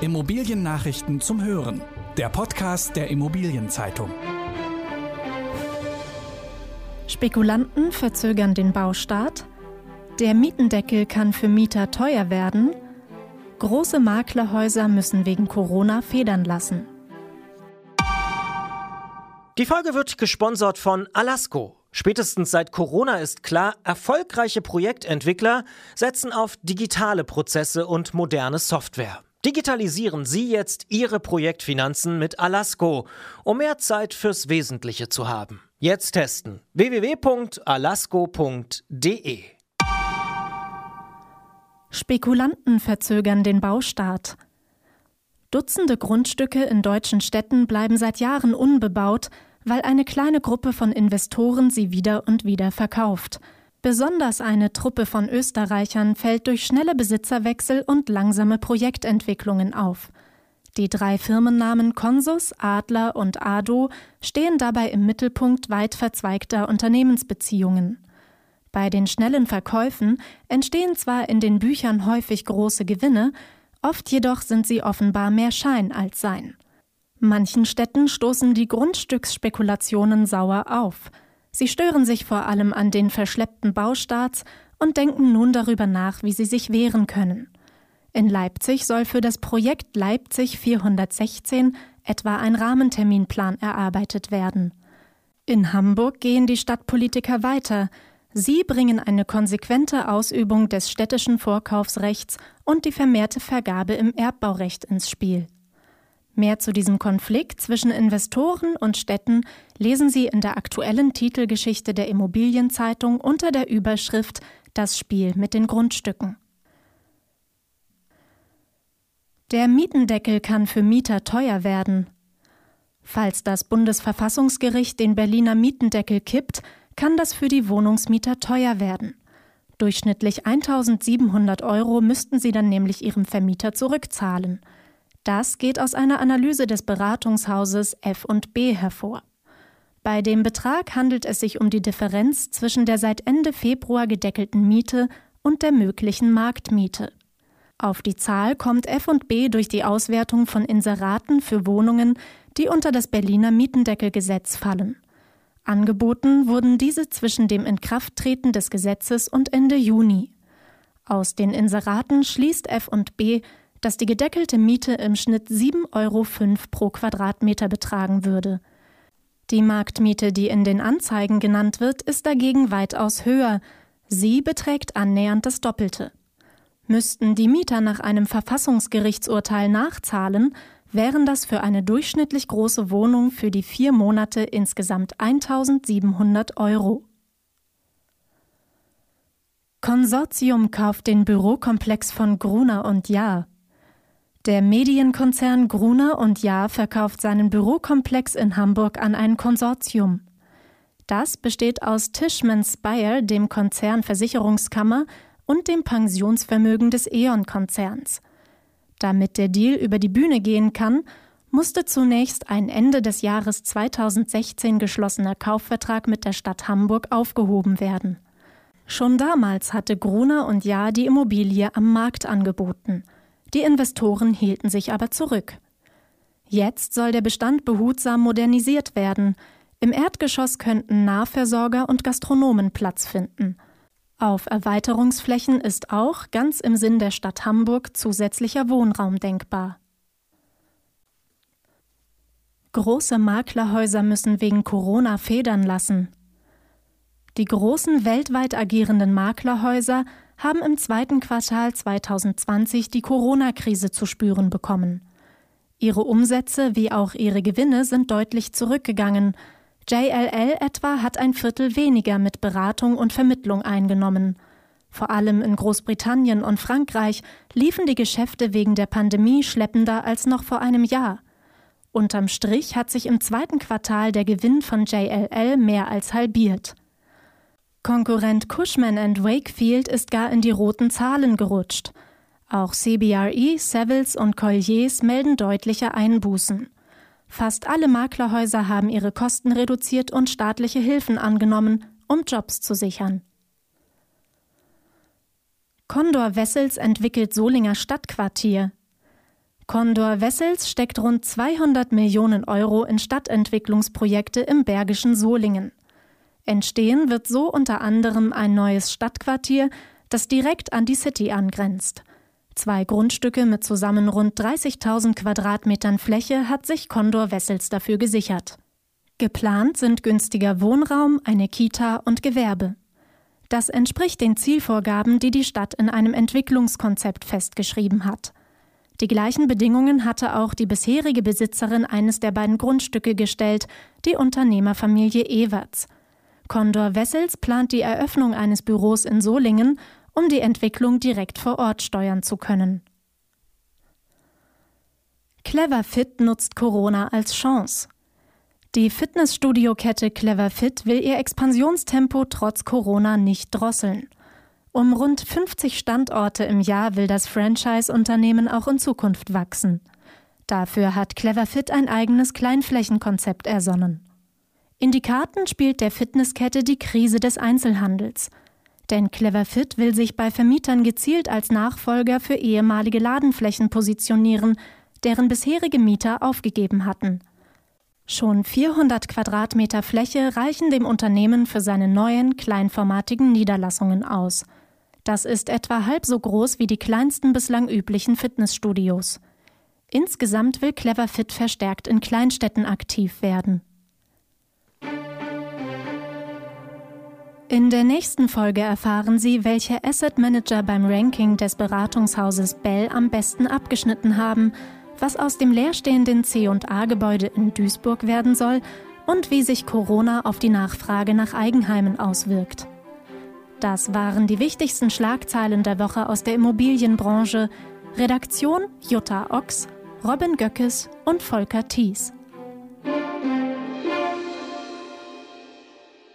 Immobiliennachrichten zum Hören. Der Podcast der Immobilienzeitung. Spekulanten verzögern den Baustart. Der Mietendeckel kann für Mieter teuer werden. Große Maklerhäuser müssen wegen Corona federn lassen. Die Folge wird gesponsert von Alasco. Spätestens seit Corona ist klar, erfolgreiche Projektentwickler setzen auf digitale Prozesse und moderne Software. Digitalisieren Sie jetzt Ihre Projektfinanzen mit Alasco, um mehr Zeit fürs Wesentliche zu haben. Jetzt testen www.alasco.de. Spekulanten verzögern den Baustart. Dutzende Grundstücke in deutschen Städten bleiben seit Jahren unbebaut, weil eine kleine Gruppe von Investoren sie wieder und wieder verkauft. Besonders eine Truppe von Österreichern fällt durch schnelle Besitzerwechsel und langsame Projektentwicklungen auf. Die drei Firmennamen Consus, Adler und Ado stehen dabei im Mittelpunkt weit verzweigter Unternehmensbeziehungen. Bei den schnellen Verkäufen entstehen zwar in den Büchern häufig große Gewinne, oft jedoch sind sie offenbar mehr Schein als Sein. Manchen Städten stoßen die Grundstücksspekulationen sauer auf. Sie stören sich vor allem an den verschleppten Baustarts und denken nun darüber nach, wie sie sich wehren können. In Leipzig soll für das Projekt Leipzig 416 etwa ein Rahmenterminplan erarbeitet werden. In Hamburg gehen die Stadtpolitiker weiter. Sie bringen eine konsequente Ausübung des städtischen Vorkaufsrechts und die vermehrte Vergabe im Erbbaurecht ins Spiel. Mehr zu diesem Konflikt zwischen Investoren und Städten lesen Sie in der aktuellen Titelgeschichte der Immobilienzeitung unter der Überschrift Das Spiel mit den Grundstücken. Der Mietendeckel kann für Mieter teuer werden. Falls das Bundesverfassungsgericht den Berliner Mietendeckel kippt, kann das für die Wohnungsmieter teuer werden. Durchschnittlich 1700 Euro müssten sie dann nämlich ihrem Vermieter zurückzahlen. Das geht aus einer Analyse des Beratungshauses F&B hervor. Bei dem Betrag handelt es sich um die Differenz zwischen der seit Ende Februar gedeckelten Miete und der möglichen Marktmiete. Auf die Zahl kommt F&B durch die Auswertung von Inseraten für Wohnungen, die unter das Berliner Mietendeckelgesetz fallen. Angeboten wurden diese zwischen dem Inkrafttreten des Gesetzes und Ende Juni. Aus den Inseraten schließt F&B, dass die gedeckelte Miete im Schnitt 7,05 Euro pro Quadratmeter betragen würde. Die Marktmiete, die in den Anzeigen genannt wird, ist dagegen weitaus höher. Sie beträgt annähernd das Doppelte. Müssten die Mieter nach einem Verfassungsgerichtsurteil nachzahlen, wären das für eine durchschnittlich große Wohnung für die vier Monate insgesamt 1700 Euro. Konsortium kauft den Bürokomplex von Gruner und Jahr. Der Medienkonzern Gruner und Jahr verkauft seinen Bürokomplex in Hamburg an ein Konsortium. Das besteht aus Tishman Speyer, dem Konzern Versicherungskammer und dem Pensionsvermögen des E.ON-Konzerns. Damit der Deal über die Bühne gehen kann, musste zunächst ein Ende des Jahres 2016 geschlossener Kaufvertrag mit der Stadt Hamburg aufgehoben werden. Schon damals hatte Gruner und Jahr die Immobilie am Markt angeboten – die Investoren hielten sich aber zurück. Jetzt soll der Bestand behutsam modernisiert werden. Im Erdgeschoss könnten Nahversorger und Gastronomen Platz finden. Auf Erweiterungsflächen ist auch, ganz im Sinn der Stadt Hamburg, zusätzlicher Wohnraum denkbar. Große Maklerhäuser müssen wegen Corona federn lassen. Die großen weltweit agierenden Maklerhäuser haben im zweiten Quartal 2020 die Corona-Krise zu spüren bekommen. Ihre Umsätze wie auch ihre Gewinne sind deutlich zurückgegangen. JLL etwa hat ein Viertel weniger mit Beratung und Vermittlung eingenommen. Vor allem in Großbritannien und Frankreich liefen die Geschäfte wegen der Pandemie schleppender als noch vor einem Jahr. Unterm Strich hat sich im zweiten Quartal der Gewinn von JLL mehr als halbiert. Konkurrent Cushman Wakefield ist gar in die roten Zahlen gerutscht. Auch CBRE, Savills und Colliers melden deutliche Einbußen. Fast alle Maklerhäuser haben ihre Kosten reduziert und staatliche Hilfen angenommen, um Jobs zu sichern. Condor Wessels entwickelt Solinger Stadtquartier. Condor Wessels steckt rund 200 Millionen Euro in Stadtentwicklungsprojekte im bergischen Solingen. Entstehen wird so unter anderem ein neues Stadtquartier, das direkt an die City angrenzt. Zwei Grundstücke mit zusammen rund 30.000 Quadratmetern Fläche hat sich Condor Wessels dafür gesichert. Geplant sind günstiger Wohnraum, eine Kita und Gewerbe. Das entspricht den Zielvorgaben, die die Stadt in einem Entwicklungskonzept festgeschrieben hat. Die gleichen Bedingungen hatte auch die bisherige Besitzerin eines der beiden Grundstücke gestellt, die Unternehmerfamilie Ewerts. Condor Wessels plant die Eröffnung eines Büros in Solingen, um die Entwicklung direkt vor Ort steuern zu können. Clever Fit nutzt Corona als Chance. Die Fitnessstudio-Kette Clever Fit will ihr Expansionstempo trotz Corona nicht drosseln. Um rund 50 Standorte im Jahr will das Franchise-Unternehmen auch in Zukunft wachsen. Dafür hat Clever Fit ein eigenes Kleinflächenkonzept ersonnen. In die Karten spielt der Fitnesskette die Krise des Einzelhandels. Denn Clever Fit will sich bei Vermietern gezielt als Nachfolger für ehemalige Ladenflächen positionieren, deren bisherige Mieter aufgegeben hatten. Schon 400 Quadratmeter Fläche reichen dem Unternehmen für seine neuen, kleinformatigen Niederlassungen aus. Das ist etwa halb so groß wie die kleinsten bislang üblichen Fitnessstudios. Insgesamt will Clever Fit verstärkt in Kleinstädten aktiv werden. In der nächsten Folge erfahren Sie, welche Asset Manager beim Ranking des Beratungshauses Bell am besten abgeschnitten haben – was aus dem leerstehenden C&A-Gebäude in Duisburg werden soll und wie sich Corona auf die Nachfrage nach Eigenheimen auswirkt. Das waren die wichtigsten Schlagzeilen der Woche aus der Immobilienbranche. Redaktion Jutta Ochs, Robin Göckes und Volker Thies.